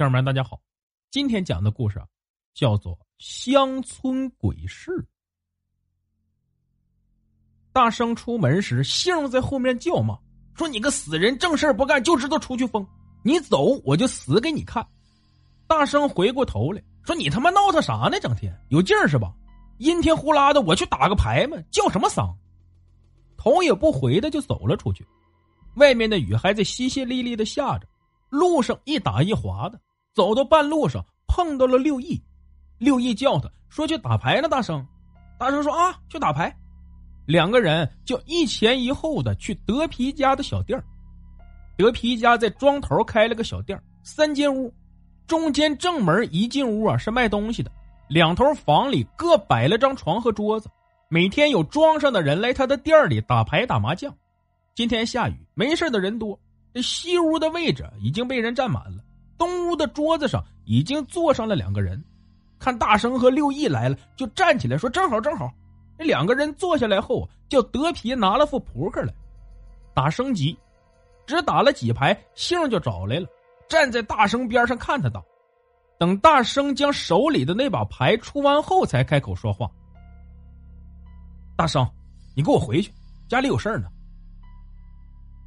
家人们，大家好，今天讲的故事啊，叫做《乡村鬼事》。大生出门时，杏在后面叫骂，说：“你个死人，正事不干，就知道出去疯！你走，我就死给你看！”大生回过头来说：“你他妈闹腾啥呢？整天有劲儿是吧？阴天呼啦的，我去打个牌嘛，叫什么丧？”头也不回的就走了出去。外面的雨还在淅淅沥沥的下着，路上一打一滑的。走到半路上，碰到了六义。六义叫他说：“去打牌呢。”大生，大生说：“啊，去打牌。”两个人就一前一后的去德皮家的小店德皮家在庄头开了个小店三间屋，中间正门一进屋啊是卖东西的，两头房里各摆了张床和桌子，每天有庄上的人来他的店里打牌打麻将。今天下雨，没事的人多，这西屋的位置已经被人占满了。东屋的桌子上已经坐上了两个人，看大生和六义来了，就站起来说：“正好，正好。”那两个人坐下来后，叫德皮拿了副扑克来，打升级，只打了几排，杏就找来了，站在大生边上看他打。等大生将手里的那把牌出完后，才开口说话：“大生，你给我回去，家里有事儿呢。”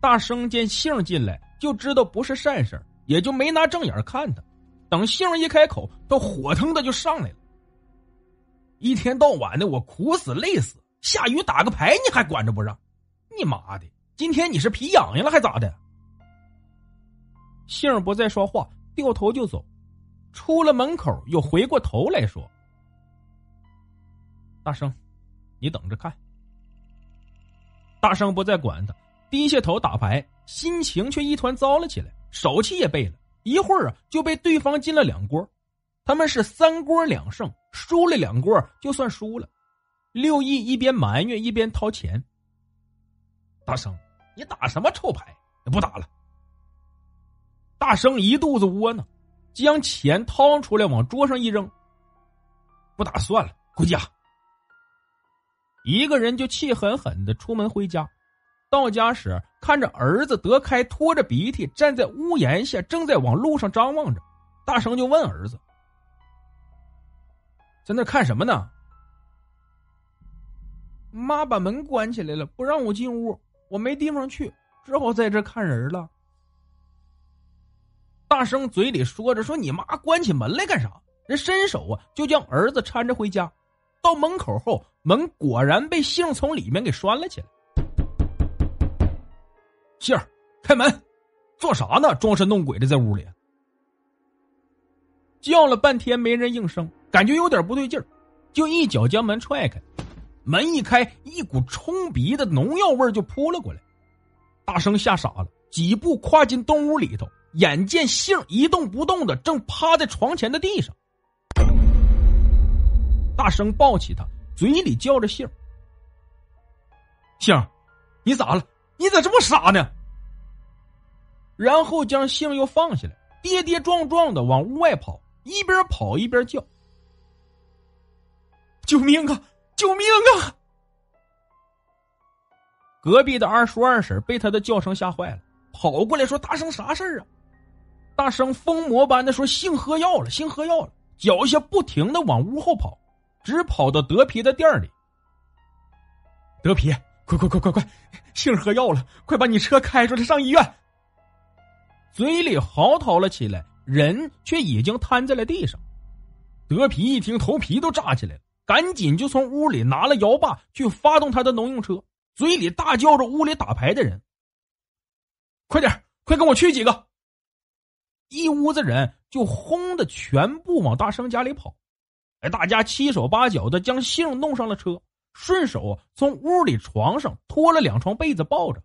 大生见杏进来，就知道不是善事儿。也就没拿正眼看他，等杏儿一开口，他火腾的就上来了。一天到晚的，我苦死累死，下雨打个牌你还管着不让？你妈的，今天你是皮痒痒了还咋的？杏儿不再说话，掉头就走，出了门口又回过头来说：“大生，你等着看。”大生不再管他，低下头打牌，心情却一团糟了起来。手气也背了一会儿啊，就被对方进了两锅，他们是三锅两胜，输了两锅就算输了。六义一边埋怨一边掏钱。大生，你打什么臭牌？不打了。大生一肚子窝囊，将钱掏出来往桌上一扔。不打算了，回家。一个人就气狠狠的出门回家。到家时，看着儿子德开拖着鼻涕站在屋檐下，正在往路上张望着，大声就问儿子：“在那看什么呢？”妈把门关起来了，不让我进屋，我没地方去，只好在这看人了。大声嘴里说着：“说你妈关起门来干啥？”人伸手啊，就将儿子搀着回家。到门口后，门果然被杏从里面给拴了起来。杏儿，开门！做啥呢？装神弄鬼的在屋里。叫了半天没人应声，感觉有点不对劲儿，就一脚将门踹开。门一开，一股冲鼻的农药味就扑了过来。大生吓傻了，几步跨进东屋里头，眼见杏一动不动的，正趴在床前的地上。大生抱起他，嘴里叫着杏儿：“杏儿，你咋了？”你咋这么傻呢？然后将杏又放下来，跌跌撞撞的往屋外跑，一边跑一边叫：“救命啊！救命啊！”隔壁的二叔二婶被他的叫声吓坏了，跑过来说：“大生啥事儿啊？”大生疯魔般的说：“杏喝药了，杏喝药了！”脚下不停的往屋后跑，直跑到德皮的店里。德皮。快快快快快！杏儿喝药了，快把你车开出来上医院！嘴里嚎啕了起来，人却已经瘫在了地上。德皮一听，头皮都炸起来了，赶紧就从屋里拿了摇把去发动他的农用车，嘴里大叫着屋里打牌的人：“快点，快跟我去几个！”一屋子人就轰的全部往大生家里跑。哎，大家七手八脚的将杏弄上了车。顺手从屋里床上拖了两床被子抱着，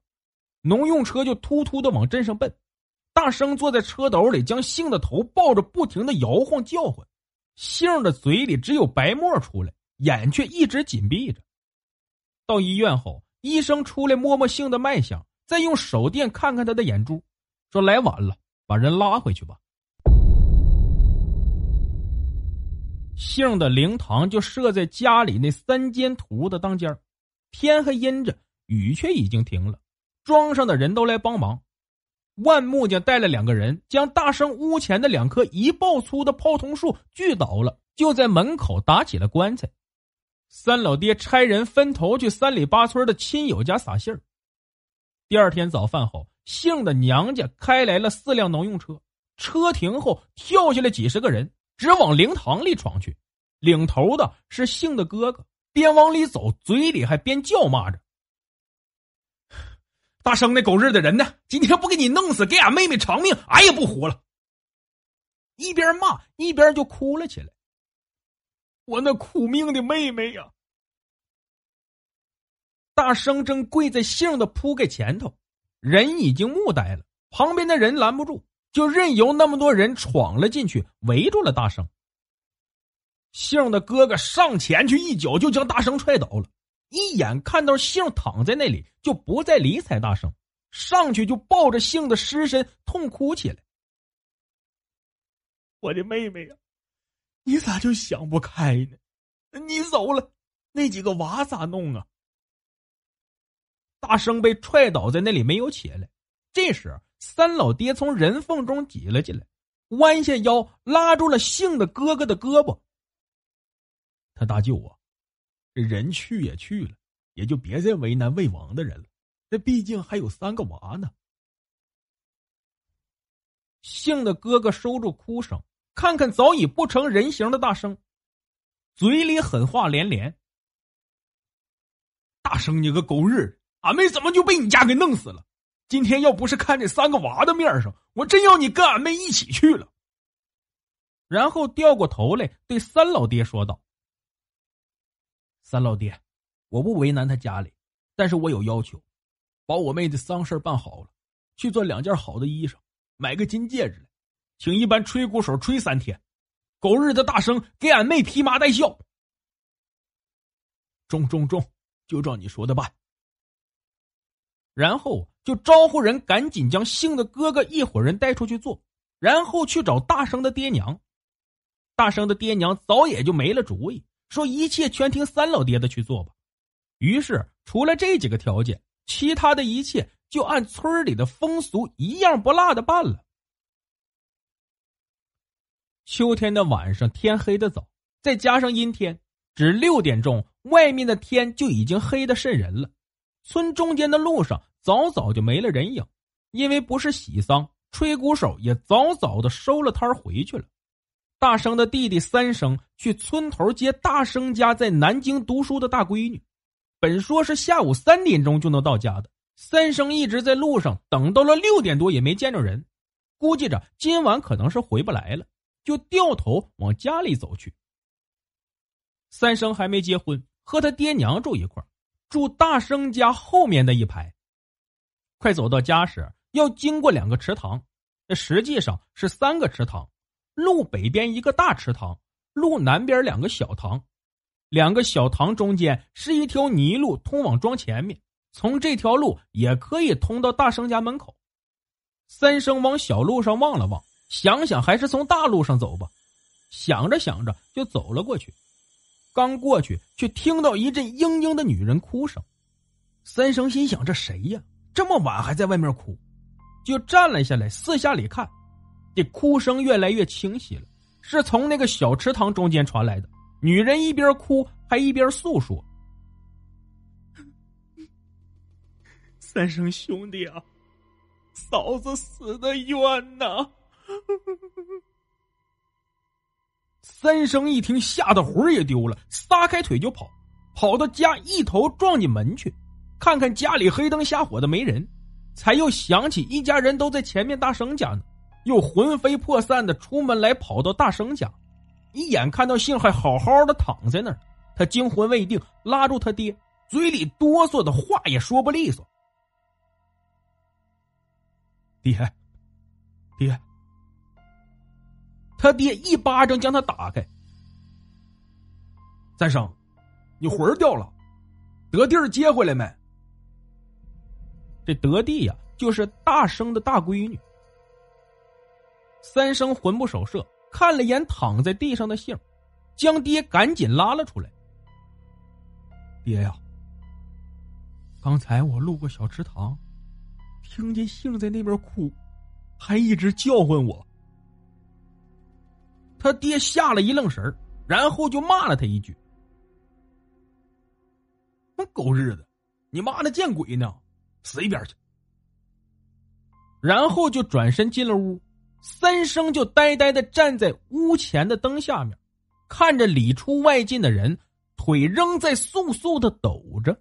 农用车就突突的往镇上奔。大生坐在车斗里，将杏的头抱着，不停的摇晃叫唤。杏的嘴里只有白沫出来，眼却一直紧闭着。到医院后，医生出来摸摸杏的脉象，再用手电看看他的眼珠，说：“来晚了，把人拉回去吧。”杏的灵堂就设在家里那三间土屋的当间天还阴着，雨却已经停了。庄上的人都来帮忙。万木匠带了两个人，将大生屋前的两棵一抱粗的泡桐树锯倒了，就在门口打起了棺材。三老爹差人分头去三里八村的亲友家撒信儿。第二天早饭后，姓的娘家开来了四辆农用车，车停后跳下来几十个人。直往灵堂里闯去，领头的是姓的哥哥，边往里走，嘴里还边叫骂着：“大生那狗日的人呢？今天不给你弄死，给俺妹妹偿命，俺也不活了！”一边骂一边就哭了起来。我那苦命的妹妹呀！大生正跪在杏的铺盖前头，人已经木呆了，旁边的人拦不住。就任由那么多人闯了进去，围住了大生。杏的哥哥上前去一脚就将大生踹倒了，一眼看到杏躺在那里，就不再理睬大生，上去就抱着杏的尸身痛哭起来。我的妹妹呀，你咋就想不开呢？你走了，那几个娃咋弄啊？大生被踹倒在那里，没有起来。这时。三老爹从人缝中挤了进来，弯下腰拉住了姓的哥哥的胳膊。他大舅啊，这人去也去了，也就别再为难魏王的人了。这毕竟还有三个娃呢。姓的哥哥收住哭声，看看早已不成人形的大生，嘴里狠话连连：“大生，你个狗日，俺妹怎么就被你家给弄死了？”今天要不是看这三个娃的面上，我真要你跟俺妹一起去了。然后掉过头来对三老爹说道：“三老爹，我不为难他家里，但是我有要求，把我妹的丧事办好了，去做两件好的衣裳，买个金戒指来，请一班吹鼓手吹三天，狗日的大声给俺妹披麻戴孝。中中中，就照你说的办。”然后就招呼人赶紧将姓的哥哥一伙人带出去做，然后去找大生的爹娘。大生的爹娘早也就没了主意，说一切全听三老爹的去做吧。于是除了这几个条件，其他的一切就按村里的风俗一样不落的办了。秋天的晚上，天黑的早，再加上阴天，只六点钟，外面的天就已经黑的渗人了。村中间的路上早早就没了人影，因为不是喜丧，吹鼓手也早早的收了摊回去了。大生的弟弟三生去村头接大生家在南京读书的大闺女，本说是下午三点钟就能到家的，三生一直在路上等到了六点多也没见着人，估计着今晚可能是回不来了，就掉头往家里走去。三生还没结婚，和他爹娘住一块住大生家后面的一排。快走到家时，要经过两个池塘，这实际上是三个池塘。路北边一个大池塘，路南边两个小塘，两个小塘中间是一条泥路，通往庄前面。从这条路也可以通到大生家门口。三生往小路上望了望，想想还是从大路上走吧。想着想着，就走了过去。刚过去，却听到一阵嘤嘤的女人哭声。三生心想：这谁呀？这么晚还在外面哭？就站了下来，四下里看。这哭声越来越清晰了，是从那个小池塘中间传来的。女人一边哭，还一边诉说：“三生兄弟啊，嫂子死的冤呐！”三生一听，吓得魂儿也丢了，撒开腿就跑，跑到家一头撞进门去，看看家里黑灯瞎火的没人，才又想起一家人都在前面大生家呢，又魂飞魄散的出门来，跑到大生家，一眼看到信还好好的躺在那儿，他惊魂未定，拉住他爹，嘴里哆嗦的话也说不利索。爹，爹，他爹一巴掌将他打开。三生，你魂儿掉了，得地儿接回来没？这德弟呀，就是大生的大闺女。三生魂不守舍，看了眼躺在地上的杏，将爹赶紧拉了出来。爹呀，刚才我路过小池塘，听见杏在那边哭，还一直叫唤我。他爹吓了一愣神然后就骂了他一句。那狗日的，你妈的见鬼呢！死一边去！然后就转身进了屋，三生就呆呆的站在屋前的灯下面，看着里出外进的人，腿仍在簌簌的抖着。